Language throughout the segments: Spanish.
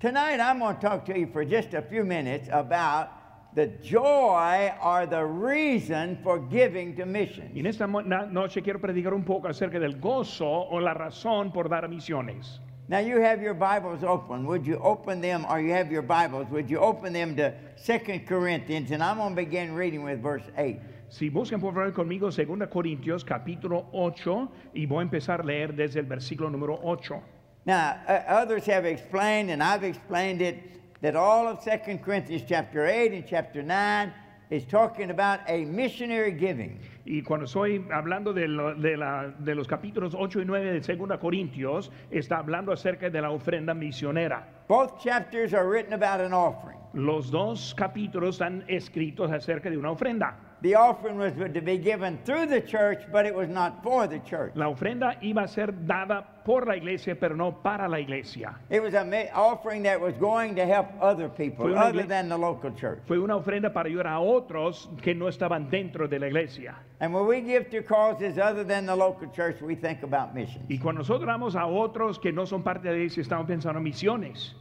Tonight, I'm going to talk to you for just a few minutes about the joy or the reason for giving to missions. Y en esta noche quiero predicar un poco acerca del gozo o la razón por dar a misiones. Now, you have your Bibles open. Would you open them, or you have your Bibles, would you open them to 2 Corinthians? And I'm going to begin reading with verse 8. Si buscan por favor conmigo 2 Corintios capítulo 8 y voy a empezar a leer desde el versículo número 8. Now, uh, others have explained, and I've explained it, that all of 2 Corinthians chapter 8 and chapter 9 is talking about a missionary giving. Y cuando estoy hablando de, lo- de la- de los capítulos 8 y 9 de 2 Corintios, está hablando acerca de la ofrenda misionera. Both chapters are written about an offering. Los dos capítulos están escritos acerca de una ofrenda. The offering was to be given through the church, but it was not for the church. La ofrenda iba a ser dada por la iglesia, pero no para la iglesia. It was an offering that was going to help other people other than the local church. Fue una ofrenda para ayudar a otros que no estaban dentro de la iglesia. And when we give to causes other than the local church, we think about missions. Y cuando nosotros damos a otros que no son parte de la iglesia, estamos pensando en misiones.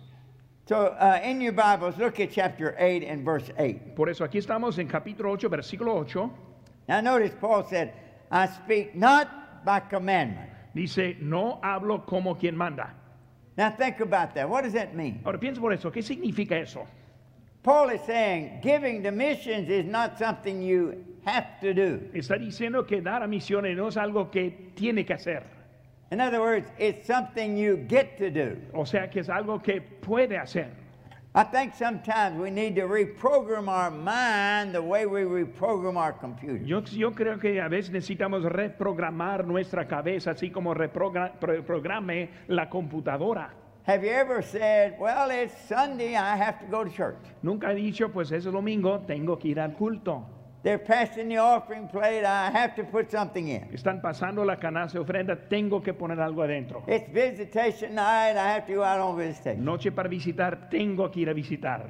So uh, in your Bibles, look at chapter 8 and verse 8. Por eso aquí estamos en capítulo 8, versículo 8. Now notice Paul said, I speak not by commandment. Dice, no hablo como quien manda. Now think about that. What does that mean? Ahora piensa por eso, ¿qué significa eso? Paul is saying giving to missions is not something you have to do. Está diciendo que dar a misiones no es algo que tiene que hacer. In other words, it's something you get to do. O sea, que es algo que puede hacer. I think sometimes we need to reprogram our mind the way we reprogram our computer. Yo, yo creo que a veces necesitamos reprogramar nuestra cabeza, así como reprogra- pro- programe la computadora. Have you ever said, Well, it's Sunday, I have to go to church? Nunca he dicho, pues es domingo, tengo que ir al culto. They're passing the offering plate, I have to put something in. Están pasando la canasta de ofrenda, tengo que poner algo adentro. It's visitation night, I have to go out on visitation. Noche para visitar, tengo que ir a visitar.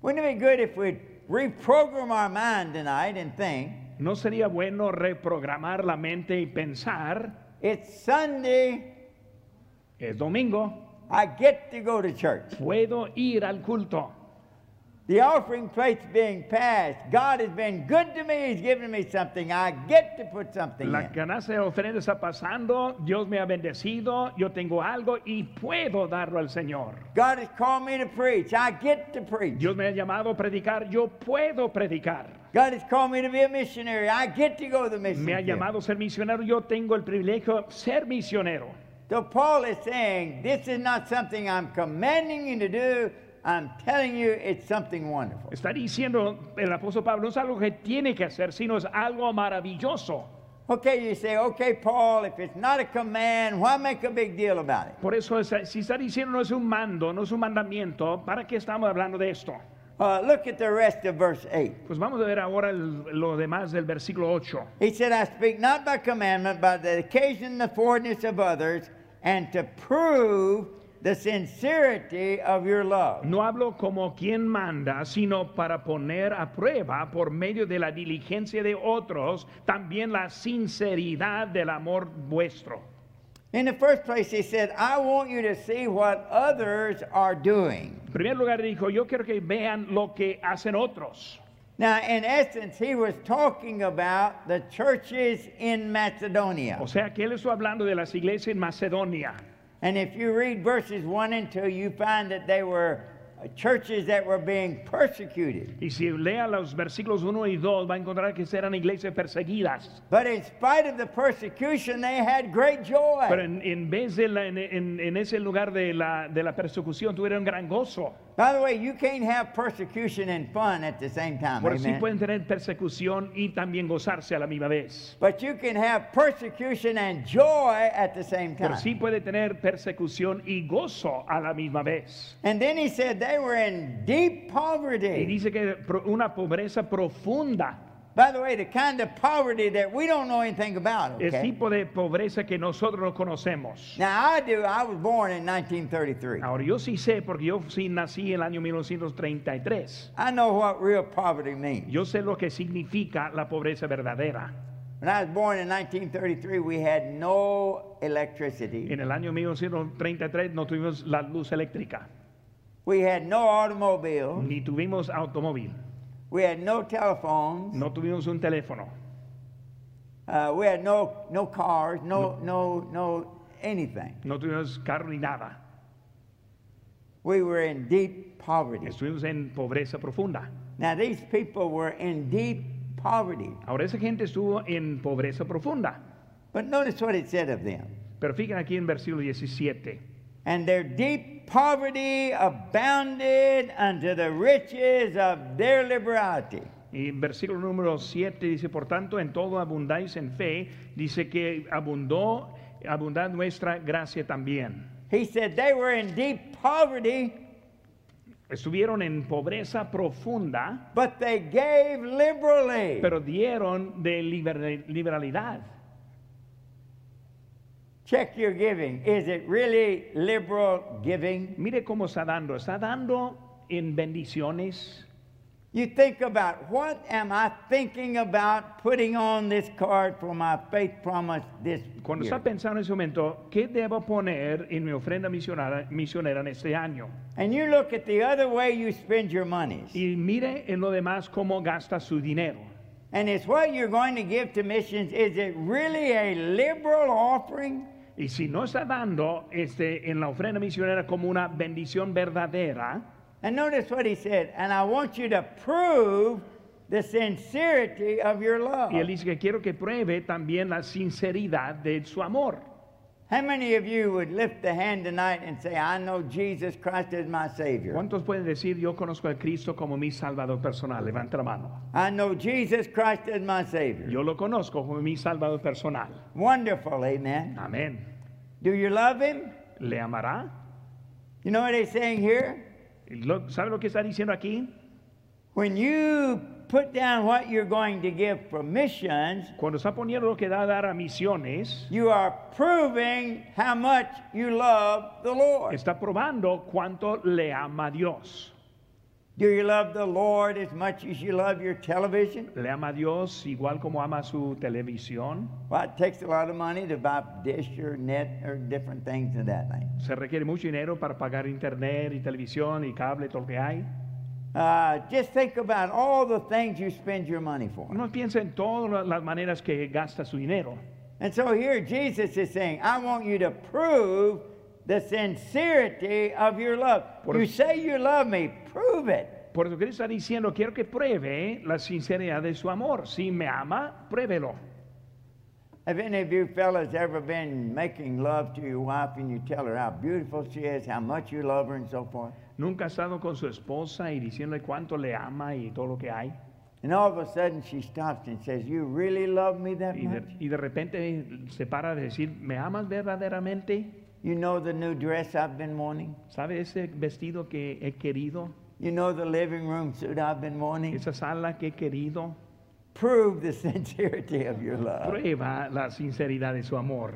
Wouldn't it be good if we'd reprogram our mind tonight and think, ¿No sería bueno reprogramar la mente y pensar, It's Sunday, es domingo, I get to go to church? puedo ir al culto? The offering plate's being passed. God has been good to me. He's given me something. I get to put something La in. canasta de ofrenda está pasando, Dios me ha bendecido, yo tengo algo y puedo darlo al Señor. God has called me to preach. I get to preach. Dios me ha llamado a predicar, yo puedo predicar. God has called me to be a missionary. I get to go to the mission. Me ha field. llamado a ser misionero, yo tengo el privilegio de ser misionero. So Paul is saying, this is not something I'm commanding you to do. I'm telling you it's something wonderful. Está diciendo el apóstol Pablo, no es algo que tiene que hacer, sino es algo maravilloso. Okay, you say, okay, Paul, if it's not a command, why make a big deal about it? Por eso, es- si está diciendo no es un mando, no es un mandamiento, ¿para qué estamos hablando de esto? Uh, look at the rest of verse 8. Pues vamos a ver ahora el- lo demás del versículo 8. He said, I speak not by commandment, but the occasion the forwardness of others, and to prove the sincerity of your love. No hablo como quien manda, sino para poner a prueba por medio de la diligencia de otros también la sinceridad del amor vuestro. In the first place, he said, I want you to see what others are doing. En primer lugar dijo, yo quiero que vean lo que hacen otros. Now, in essence, he was talking about the churches in Macedonia. O sea que él está hablando de las iglesias en Macedonia. And if you read verses 1 and 2, you find that they were uh, churches that were being persecuted. Y si lea los versículos 1 y 2, va a encontrar que eran iglesias perseguidas. But in spite of the persecution, they had great joy. Pero en, en vez de la- en, en- en ese lugar de la, de la persecución, tuvieron gran gozo. By the way, you can't have persecution and fun at the same time. Por sí pueden tener persecución y también gozarse a la misma vez. But you can have persecution and joy at the same time. sí puede tener persecución y gozo a la misma vez. And then he said they were in deep poverty. Y dice que una pobreza profunda, By the way, the kind of poverty that we don't know anything about. el Okay? tipo de pobreza que nosotros no conocemos. Now I do. I was born in 1933. Ahora yo sí sé, porque yo sí nací en el año 1933. I know what real poverty means. Yo sé lo que significa la pobreza verdadera. When I was born in 1933, we had no electricity. En el año 1933 no tuvimos la luz eléctrica. We had no automobile. ni tuvimos automóvil, We had no telephones. no tuvimos un teléfono, Uh, we had no, no cars, no, no, no anything. no tuvimos carro ni nada. We were in deep poverty. Estuvimos en pobreza profunda. Now, these people were in deep poverty. Ahora esa gente estuvo en pobreza profunda. But notice what it said of them. Pero fíjense aquí en versículo 17. And their deep poverty abounded unto the riches of their liberality. Y versículo número 7 dice, por tanto, en todo abundáis en fe, dice que abundó, abundad nuestra gracia también. He said they were in deep poverty, Estuvieron en pobreza profunda, but they gave liberally. pero dieron de liber- liberalidad. Check your giving. Is it really liberal giving? Mire cómo está dando. Está dando en bendiciones. You think about what am I thinking about putting on this card for my faith promise this Cuando year? está pensando en ese momento, ¿qué debo poner en mi ofrenda misionera, misionera en este año? And you look at the other way you spend your monies. Y mire en lo demás cómo gasta su dinero. And it's what you're going to give to missions. Is it really a liberal offering? Y si no está dando este, en la ofrenda misionera como una bendición verdadera, And notice what he said. And I want you to prove the sincerity of your love. y él dice que quiero que pruebe también la sinceridad de su amor. How many of you would lift the hand tonight and say, I know Jesus Christ is my Savior? ¿Cuántos pueden decir yo conozco a Cristo como mi Salvador personal? Levanta la mano. I know Jesus Christ is my Savior. Yo lo conozco como mi Salvador personal. Wonderful, amen. Amén. Do you love Him? ¿Le amará? You know what he's saying here? ¿Sabe lo que está diciendo aquí? When you put down what you're going to give for missions, Cuando está poniendo lo que da a dar a misiones, you are proving how much you love the Lord. está probando cuánto le ama a Dios. Do you love the Lord as much as you love your television? ¿Le ama a Dios igual como ama su televisión? Well, it takes a lot of money to buy dish or net or different things of that thing. Se requiere mucho dinero para pagar internet y televisión y cable, todo lo que hay. Uh, just think about all the things you spend your money for. Uno piensa en todas las maneras que gasta su dinero. And so here Jesus is saying, I want you to prove the sincerity of your love. Por- You say you love me, prove it. Por eso él está diciendo, quiero que pruebe la sinceridad de su amor. Si me ama, pruébelo. Have any of you fellas ever been making love to your wife and you tell her how beautiful she is, how much you love her, and so forth? Nunca ha estado con su esposa y diciéndole cuánto le ama y todo lo que hay. And all of a sudden she stops and says, You really love me that Y de, much? y de repente se para de decir, ¿me amas verdaderamente? You know the new dress I've been wanting? ¿Sabe ese vestido que he querido? You know the living room suit I've been wanting? Esa sala que he querido. Prove the sincerity of your love. Prueba la sinceridad de su amor.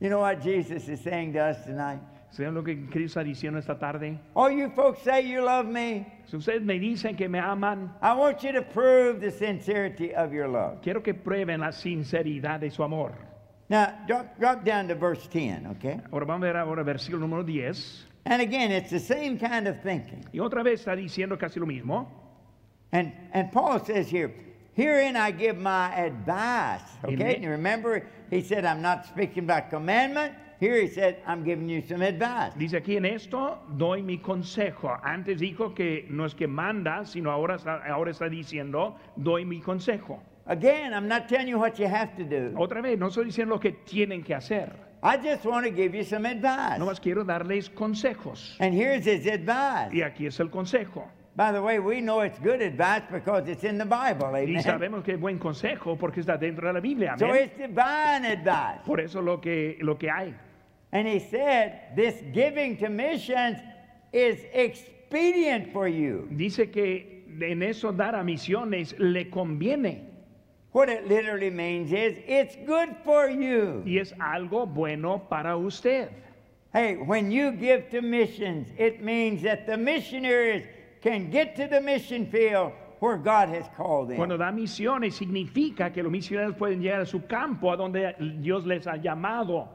You know what Jesus is saying to us tonight? ¿Saben lo que Cristo está diciendo esta tarde? All you folks say you love me. Si ustedes me dicen que me aman, I want you to prove the sincerity of your love. quiero que prueben la sinceridad de su amor. Now, drop, drop down to verse 10, okay? Ahora vamos a ver ahora versículo número 10. And again, it's the same kind of thinking. Y otra vez está diciendo casi lo mismo. And, and Paul says here, Herein I give my advice. Okay? And you remember, he said, I'm not speaking by commandment. Here he said, I'm giving you some advice. Dice aquí en esto, doy mi consejo. Antes dijo que no es que manda, sino ahora está, ahora está diciendo, doy mi consejo. Again, I'm not telling you what you have to do. Otra vez, no estoy diciendo lo que tienen que hacer. I just want to give you some advice. No más quiero darles consejos. And here's his advice. Y aquí es el consejo. By the way, we know it's good advice because it's in the Bible. Y sabemos que es buen consejo porque está dentro de la Biblia. So amén. it's divine advice. Por eso lo que, lo que hay. And he said, this giving to missions is expedient for you. Dice que en eso dar a misiones le conviene What it literally means is it's good for you. y es algo bueno para usted. Hey, when you give to missions, it means that the missionaries can get to the mission field where God has called them. Cuando da misiones significa que los misioneros pueden llegar a su campo a donde Dios les ha llamado.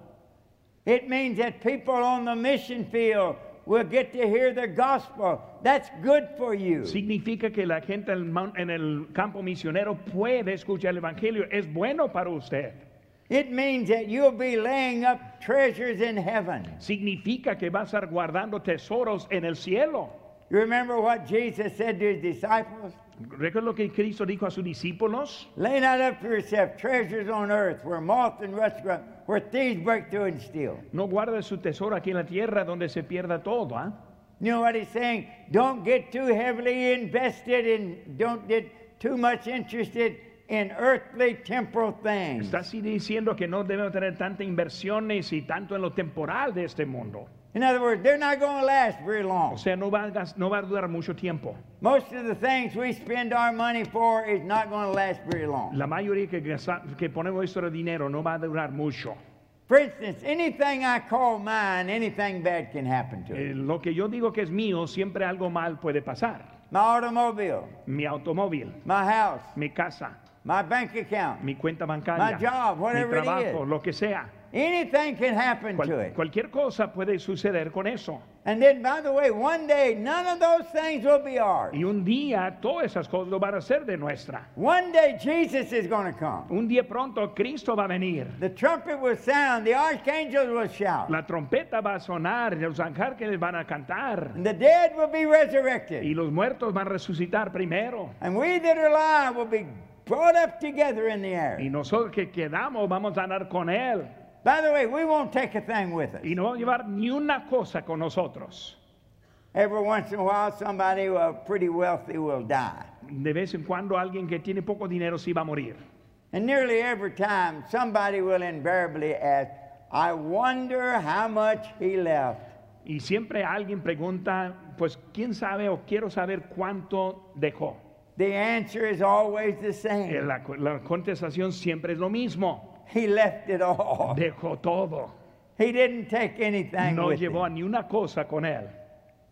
It means that people on the mission field will get to hear the gospel. That's good for you. Significa que la gente en el mon- en el campo misionero puede escuchar el Evangelio. Es bueno para usted. It means that you'll be laying up treasures in heaven. Significa que va a estar guardando tesoros en el cielo. You remember what Jesus said to his disciples? ¿Recuerda lo que Cristo dijo a sus discípulos? Lay not up for yourself treasures on earth where moth and rust corrupt, where thieves break through and steal. No guarde su tesoro aquí en la tierra donde se pierda todo. ¿ah? You know what he's saying? Don't get too heavily invested in, don't get too much interested in earthly temporal things. Está así diciendo que no debemos tener tantas inversiones y tanto en lo temporal de este mundo. In other words, they're not going to last very O long. sea, no va, a, no va a durar mucho tiempo. Most of the things we spend our money for is not going to last very long. La mayoría que, que ponemos nuestro dinero no va a durar mucho. For instance, anything I call mine, anything bad can happen to Eh, it. lo que yo digo que es mío, siempre algo mal puede pasar. My automobile, Mi automóvil, my house, mi casa, my bank account, mi cuenta bancaria, My job, mi whatever it trabajo, is. lo que sea. Anything can happen Cual- to it. cualquier cosa puede suceder con eso. And then, by the way, one day, none of those things will be ours. Y un día todas esas cosas van a ser de nuestra. One day, Jesus is going to come. Un día pronto Cristo va a venir. The trumpet will sound, the archangels will shout, La trompeta va a sonar, los ángeles van a cantar and the dead will be y resurrected. los muertos van a resucitar primero. And we that are alive will be brought up together in the air. Y nosotros que quedamos vamos a andar con Él. By the way, we won't take a thing with us. Y no vamos a llevar ni una cosa con nosotros. Every once in a while, somebody uh, pretty wealthy will die. De vez en cuando alguien que tiene poco dinero sí va a morir. And nearly every time, somebody will invariably ask, I wonder how much he left. Y siempre alguien pregunta, pues quién sabe o quiero saber cuánto dejó. The answer is always the Eh, same. La, la contestación siempre es lo mismo. He left it all. Dejó todo. He didn't take anything No with llevó him. ni una cosa con él.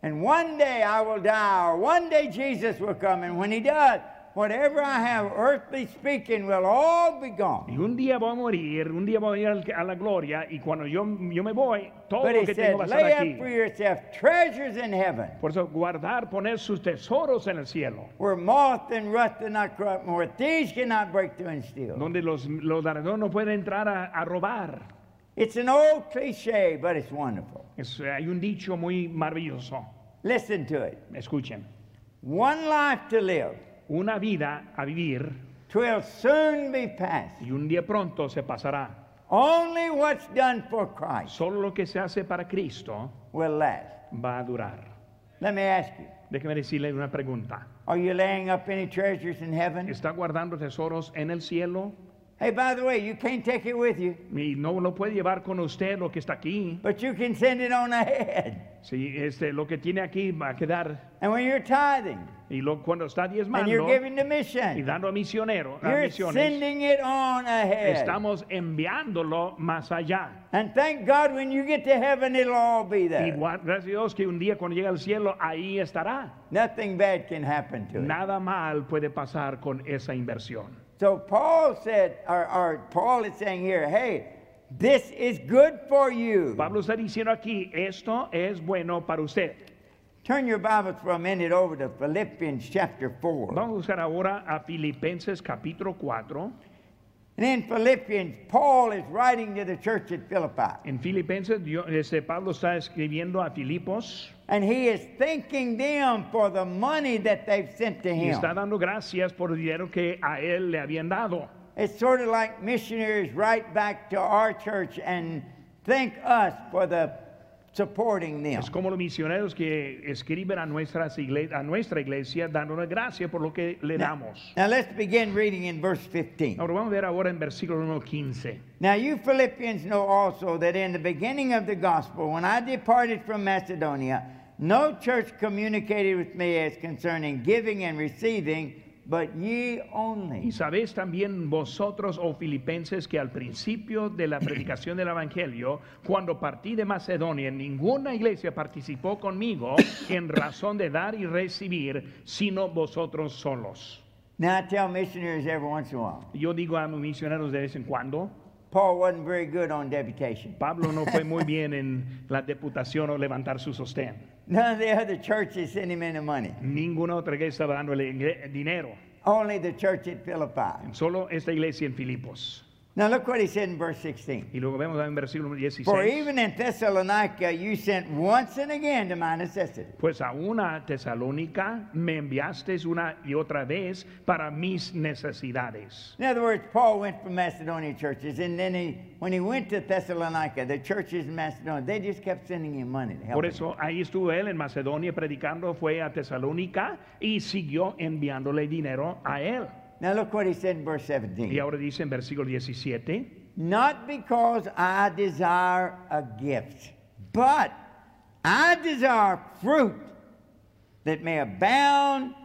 And one day I will die, or one day Jesus will come. And when he does, whatever I have, earthly speaking, will all be Y gone. un día voy a morir, un día voy a ir a la gloria y cuando yo, yo me voy, todo But lo que tengo va a estar lay aquí. up for yourself treasures in heaven, Por eso guardar, poner sus tesoros en el cielo, where moth and rust do not corrupt, and where thieves cannot break through and steal. donde los, los ladrones no pueden entrar a, a robar. It's an old cliche, but it's wonderful. Es- hay un dicho muy maravilloso. Listen to it. Escuchen, One life to live, una vida a vivir twill soon be past. y un día pronto se pasará. Only what's done for Christ Solo lo que se hace para Cristo will last. va a durar. Let me ask you, Déjeme decirle una pregunta. are you laying up any treasures in heaven? ¿Está guardando tesoros en el cielo? Hey, by the way, you can't take it with you, Y no lo puede llevar con usted lo que está aquí. but you can send it on ahead. Sí, este, lo que tiene aquí va a quedar. And when you're tithing Y lo, cuando está and you're diezmando giving to y mission, dando a misionero, a you're misiones, sending it on ahead. estamos enviándolo más allá. And thank God when you get to heaven, it'll all be Y there. gua- gracias a Dios que un día cuando llegue al cielo, ahí estará. Nothing bad can happen to it. Nada mal puede pasar con esa inversión. So Paul said, or, or Paul is saying here, hey, this is good for you. Pablo está diciendo aquí, esto es bueno para usted. Turn your Bibles for a minute over to Philippians chapter 4. Vamos a buscar ahora a Filipenses capítulo 4. And in Philippians, Paul is writing to the church at Philippi. En Filipenses, este, Pablo está escribiendo a Filipos And he is thanking them for the money that they've sent to y him. está dando gracias por el dinero que a él le habían dado. It's sort of like missionaries write back to our church and thank us for the supporting them. Es como los misioneros que escriben a, nuestras a nuestra iglesia dándonos gracias por lo que le damos. Now let's begin reading in verse 15. Ahora vamos a ver ahora en versículo número 15. Now, you Philippians know also that in the beginning of the gospel, when I departed from Macedonia, no church communicated with me as concerning giving and receiving, but ye Y only. sabéis también vosotros, oh filipenses, que al principio de la predicación del Evangelio, cuando partí de Macedonia, ninguna iglesia participó conmigo en razón de dar y recibir, sino vosotros solos. Now, I tell missionaries every once in a while Yo digo a mis misioneros de vez en cuando, Paul wasn't very good on deputation. Pablo no fue muy bien en la deputación o levantar su sostén. None of the other churches sent him any money. Ninguna otra iglesia estaba dándole dinero. Only the church at Philippi. Solo esta iglesia en Filipos. Now look what he said in verse 16. Y luego vemos en versículo For 16. even in Thessalonica you sent once and again to my necessity. Pues a una tesalónica me una y otra vez para mis necesidades. In other words, Paul went from Macedonia churches, and then he, when he went to Thessalonica, the churches in Macedonia, they just kept sending him money to help Por him. eso ahí estuvo él en Macedonia predicando, fue a Tesalónica y siguió enviándole dinero a él. Now look what he said in verse 17. Y ahora dice en versículo 17, Not because I desire a gift, but I desire fruit that may abound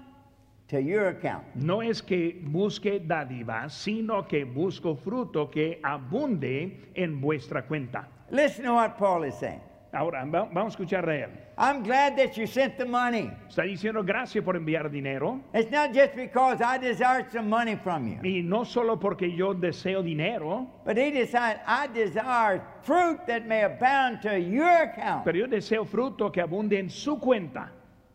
to your account. no es que busque dádivas, sino que busco fruto que abunde en vuestra cuenta. Listen to what Paul is saying. Ahora vamos a escuchar a él. I'm glad that you sent the money. Está diciendo gracias por enviar dinero. It's not just because I desired some money from you, Y no solo porque yo deseo dinero, but he decided I desire fruit that may abound to your account. pero yo deseo fruto que abunde en su cuenta.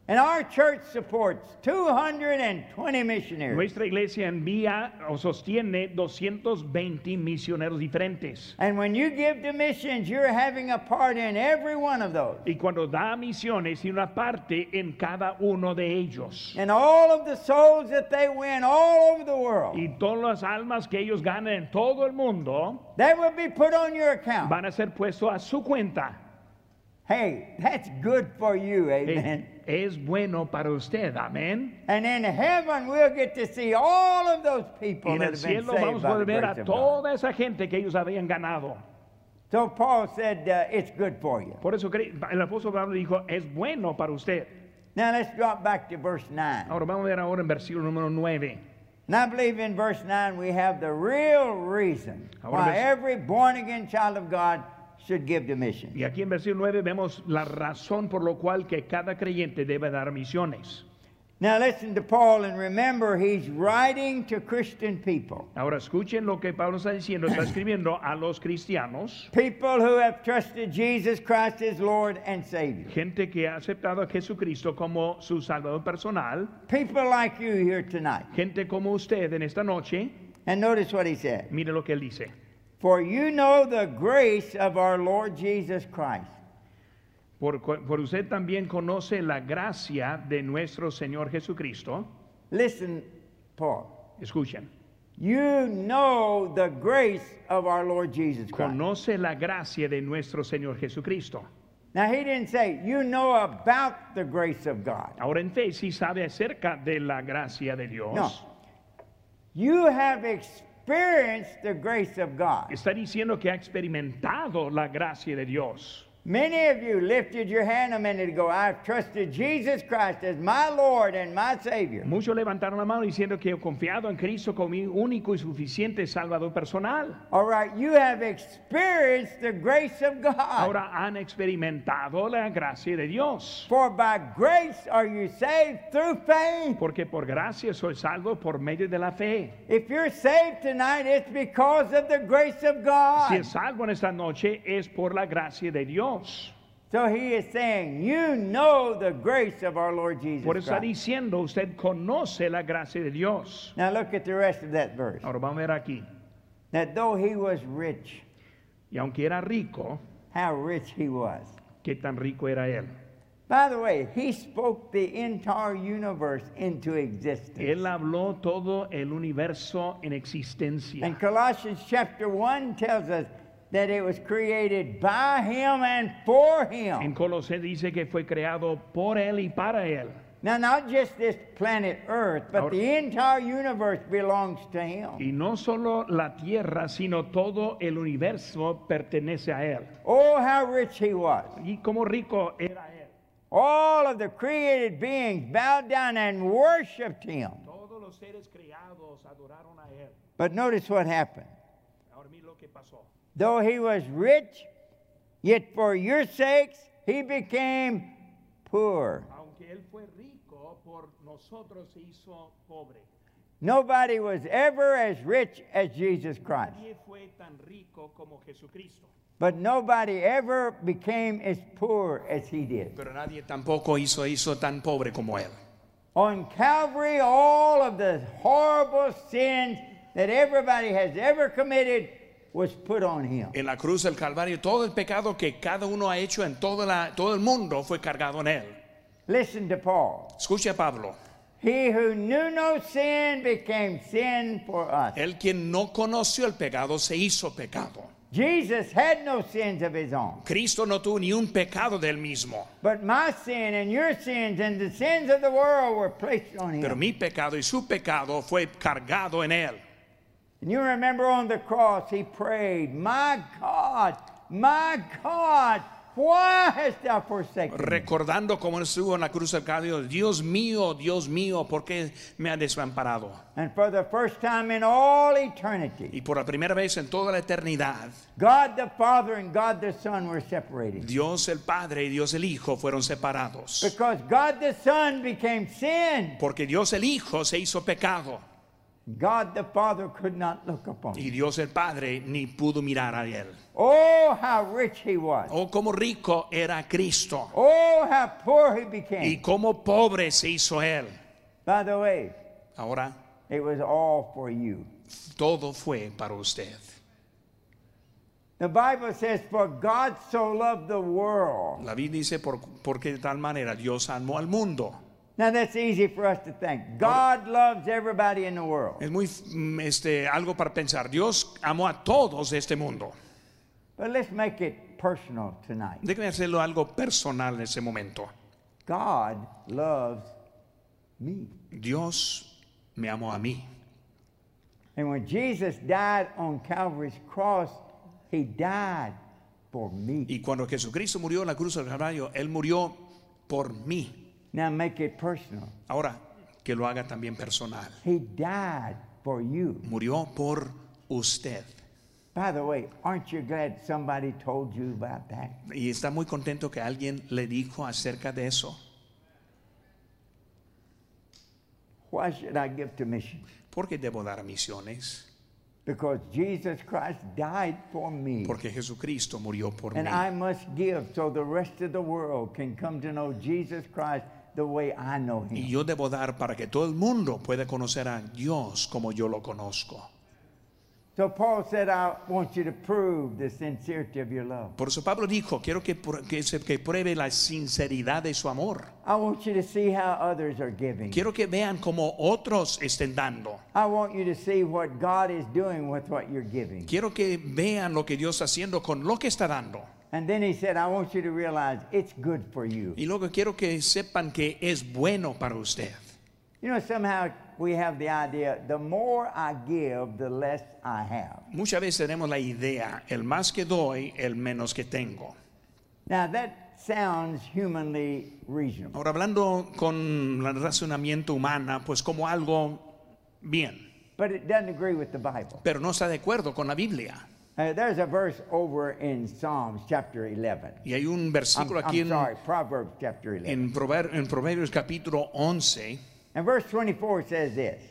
And our church supports 220 missionaries. Nuestra iglesia envía o sostiene 220 misioneros diferentes. And when you give to missions, you're having a part in every one of those. Y cuando da misiones, y una parte en cada uno de ellos. And all of the souls that they win all over the world, Y todas las almas que ellos ganan en todo el mundo they will be put on your account. van a ser puestos a su cuenta. Hey, that's good for you, amen. Es bueno para usted, amén. And in heaven, we'll get to see all of those people en that el have been cielo saved vamos a the poder ver a toda esa gente que ellos habían ganado. So Paul said, uh, it's good for you. Por eso el apóstol Pablo dijo, es bueno para usted. Now let's drop back to verse 9. Ahora vamos a ver ahora en versículo número 9. And I believe in verse 9 we have the real reason Ahora why every born again child of God should give to mission. Y aquí en versículo 9 vemos la razón por lo cual que cada creyente debe dar misiones. Now listen to Paul and remember he's writing to Christian people. Ahora escuchen lo que Pablo está diciendo, está escribiendo a los cristianos, People who have trusted Jesus Christ as Lord and Savior. gente que ha aceptado a Jesucristo como su salvador personal, People like you here tonight. gente como usted en esta noche. And notice what he said. Mire lo que él dice. For you know the grace of our Lord Jesus Christ. Por, por usted también conoce la gracia de nuestro Señor Jesucristo. Listen, Paul. Escuchen. You know the grace of our Lord Jesus Christ. Conoce la gracia de nuestro Señor Jesucristo. Now, he didn't say, you know about the grace of God. Ahora en fe sí sabe acerca de la gracia de Dios. No. You have experienced the grace of God. Está diciendo que ha experimentado la gracia de Dios. Many of you lifted your hand a minute ago. I've trusted Jesus Christ as my Lord and my Savior. Muchos levantaron la mano diciendo que he confiado en Cristo como mi único y suficiente Salvador personal. All right, you have experienced the grace of God. Ahora han experimentado la gracia de Dios. For by grace are you saved through faith. Porque por gracia soy salvo por medio de la fe. If you're saved tonight, it's because of the grace of Si God. es salvo en esta noche es por la gracia de Dios. So he is saying, You know the grace of our Lord Jesus Por eso está diciendo, usted conoce la gracia de Dios. Now look at the rest of that verse. Ahora vamos a ver aquí. That though he was rich, Y aunque era rico, how rich he was. qué tan rico era él. By the way, he spoke the entire universe into existence. Él habló todo el universo en existencia. And Colossians chapter 1 tells us that it was created by him and for him. En him. Dice que fue creado por él y para él. Now, not just this planet Earth, but Ahora- the entire universe belongs to him. Y no solo la tierra, sino todo el universo pertenece a él. Oh, how rich he was. Y como rico era él. All of the created beings bowed down and worshiped him. Todos los seres creados adoraron a él. But notice what happened. Ahora lo que pasó. Though he was rich, yet for your sakes he became poor. Él fue rico, por nosotros se hizo pobre. Nobody was ever as rich as Jesus Christ. Nadie fue tan rico como Jesucristo. But nobody ever became as poor as he did. Pero nadie tampoco hizo hizo tan pobre como él. On Calvary, all of the horrible sins that everybody has ever committed was put on him. En la cruz del Calvario, todo el pecado que cada uno ha hecho en toda la- todo el mundo fue cargado en él. Listen to Paul. Escuche a Pablo. He who knew no sin became sin for us. Él quien no conoció el pecado se hizo pecado. Jesus had no sins of his own. Cristo no tuvo ni un pecado del mismo. But my sin and your sins and the sins of the world were placed on Pero him. mi pecado y su pecado fue cargado en él. And you remember on the cross, he prayed, My God, my God, why hast thou forsaken me? Recordando cómo estuvo en la cruz del Calvario, Dios mío, Dios mío, ¿por qué me ha desamparado? And for the first time in all eternity, Y por la primera vez en toda la eternidad, God the Father and God the Son were separated. Dios el Padre y Dios el Hijo fueron separados. Because God the Son became sin. Porque Dios el Hijo se hizo pecado. God the Father could not look upon Y. Dios el Padre ni pudo mirar a él. Oh, how rich he was. Oh, como rico era Cristo. Oh, how poor he Y became. como pobre se hizo él. By the way, Ahora, it was all for you. todo fue para usted. The Bible says, For God so loved the world. La Biblia dice, por- porque de tal manera Dios amó al mundo. Now that's easy for us to think. God loves everybody in the world. Es muy mm, este, algo para pensar. Dios amó a todos de este mundo. But let's make it personal tonight. Déjeme hacerlo algo personal en ese momento. God loves me. Dios me amó a mí. And when Jesus died on Calvary's cross, he died for me. Y cuando Jesucristo murió en la cruz del Calvario, Él murió por mí. Now make it personal. Ahora, que lo haga también personal. He died for you. Murió por usted. By the way, aren't you glad somebody told you about that? Y está muy contento que alguien le dijo acerca de eso. Why should I give to missions? ¿Por qué debo dar a misiones? Because Jesus Christ died for me. Porque Jesucristo murió por And mí. I must give so the rest of the world can come to know Jesus Christ the way I know Y him. yo debo dar para que todo el mundo pueda conocer a Dios como yo lo conozco. So Paul said, I want you to prove the sincerity of your love. Por eso Pablo dijo, quiero que, pr- que, se- que pruebe la sinceridad de su amor. I want you to see how others are giving. Quiero que vean como otros estén dando. I want you to see what God is doing with what you're giving. Quiero que vean lo que Dios está haciendo con lo que está dando. And then he said, I want you to realize it's good for you. Y luego quiero que sepan que es bueno para usted. You know, somehow we have the idea the more I give, the less I have. Muchas veces tenemos la idea, el más que doy, el menos que tengo. Now, that sounds humanly reasonable. Ahora hablando con el razonamiento humana, pues como algo bien, But it doesn't agree with the Bible. pero no está de acuerdo con la Biblia. Uh, there's a verse over in Psalms chapter 11. Y hay un I'm, aquí I'm en, sorry, Proverbs chapter 11. en, Prover- en Proverbios capítulo 11, and verse 24 says this.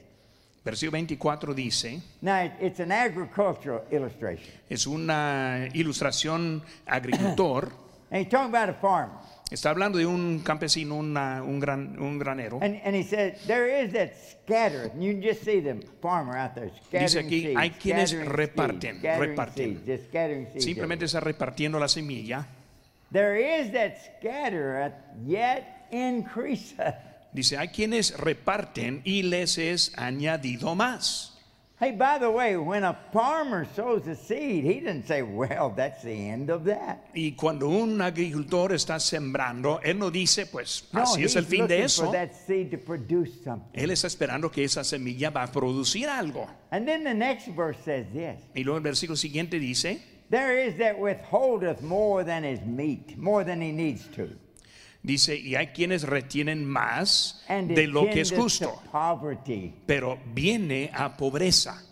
versículo 24 dice, Now, it- it's an agricultural illustration. es una ilustración agricultor, And he's talking about a farmer. Está hablando de un campesino, una- un, gran, un granero. And, and he said, there is that scatter. You can just see the farmer out there scattering Dice aquí, seeds. hay quienes scattering reparten, seeds, scattering reparten. seeds, just scattering seeds Simplemente está repartiendo la semilla. There is that scattereth, yet increaseth. Dice, hay quienes reparten y les es añadido más. Hey, by the way, when a farmer sows a seed, he doesn't say, well, that's the end of that. Y cuando un agricultor está sembrando, él no dice, pues No, así es el fin de eso. for that seed to produce something. Él está esperando que esa semilla va a producir algo. And then the next verse says this. Y luego el versículo siguiente dice, There is that withholdeth more than is meet, more than he needs to. Dice, y hay quienes retienen más And de lo que es justo, pero viene a pobreza.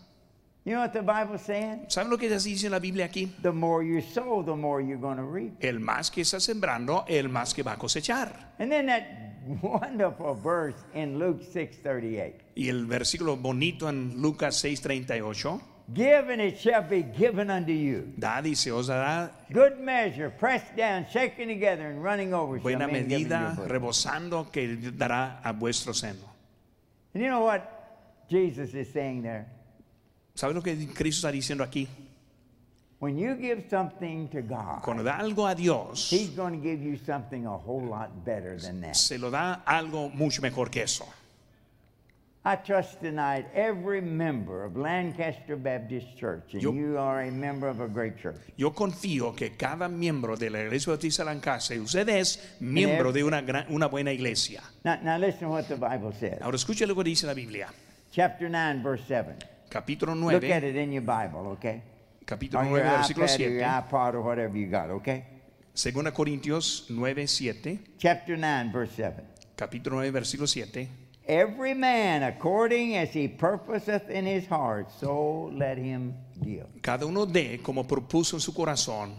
You know what the Bible's saying? ¿Saben lo que dice la Biblia aquí? The more you sow, the more you're going to reap. El más que está sembrando, el más que va a cosechar. And then that wonderful verse in Luke 6:38. Y el versículo bonito en Lucas 6:38, Give and it shall be given unto you. dad y se os dará Good measure, pressed down, shaken together, and running over. buena medida, rebosando que dará a vuestro seno. And you know what Jesus is saying there? ¿Sabes lo que Cristo está diciendo aquí? When you give something to God, Cuando da algo a Dios, He's going to give you something a whole lot better than that. se lo da algo mucho mejor que eso. I trust tonight every member of Lancaster Baptist Church, and Yo- you are a member of a great church. Yo confío que cada miembro de la Iglesia Bautista de Lancaster, usted es miembro de una, gran- una buena iglesia. Now, now listen to what the Bible says. Ahora escuche lo que dice la Biblia. Chapter 9, verse 7. Capítulo Look at 9, it in your Bible, okay? capítulo On your 9, versículo iPad or your 7. iPod or whatever you got, okay? Segunda Corintios 9, 7. Chapter 9, verse 7. Capítulo 9, versículo 7. Every man according as he purposeth in his heart, so let him give. Cada uno dé como propuso en su corazón.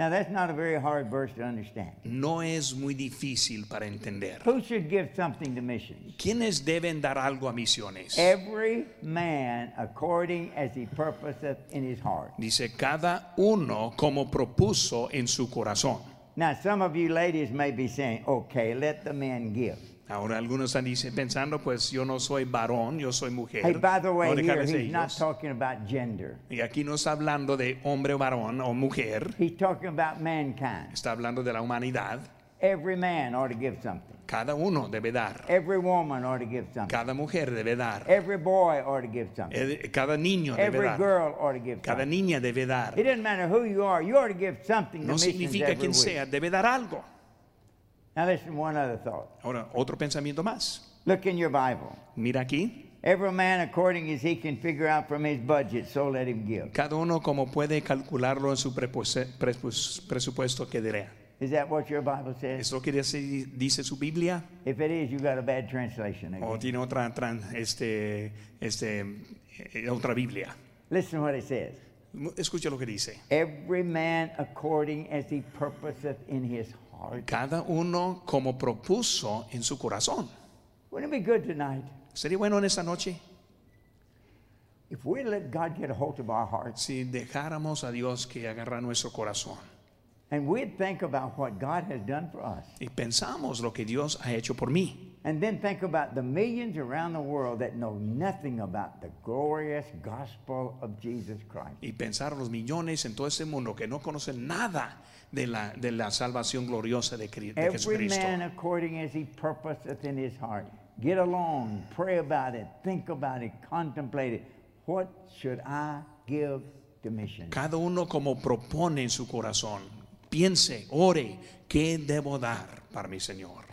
Now, that's not a very hard verse to understand. No es muy difícil para entender. Who should give something to missions? ¿Quiénes deben dar algo a misiones? Every man according as he purposeth in his heart. Dice cada uno como propuso en su corazón. Now, some of you ladies may be saying, okay, let the men give. Ahora algunos están dice- pensando, pues yo no soy varón, yo soy mujer. Hey, by the way, No here he's not talking about gender. Y aquí no está hablando de hombre varón o mujer, He's talking about mankind. está hablando de la humanidad. Every man ought to give something. Cada uno debe dar, Every woman ought to give something. cada mujer debe dar, Every boy ought to give something. Cada niño debe Every dar, girl ought to give cada something. niña debe dar. It doesn't matter who you are. You ought to give something to No missions significa quien week. sea, debe dar algo. Now listen, one other thought. Ahora, otro pensamiento más. Look in your Bible. Mira aquí, Every man according as he can figure out from his budget, so let him give. cada uno como puede calcularlo en su presupuesto que dirá. Is that what your Bible says? ¿Es lo que dice, dice su Biblia? If it is, you got a bad translation. ¿O again. tiene otra, este, este, eh, otra Biblia? Listen to what it says. Escucha lo que dice. Every man according as he purposeth in his heart. Cada uno como propuso en su corazón. Wouldn't it be good tonight Sería bueno en esta noche if we let God get a hold of our hearts si dejáramos a Dios que agarra nuestro corazón and we'd think about what God has done for us y pensamos lo que Dios ha hecho por mí and then think about the millions around the world that know nothing about the glorious gospel of Jesus Christ. y pensar los millones en todo este mundo que no conocen nada de la, de la salvación gloriosa de, de Every Jesucristo. man according as he purposeth in his heart. Get along, pray about it, think about it, contemplate it. What should I give to mission? Cada uno como propone en su corazón. Piense, ore, ¿qué debo dar para mi Señor?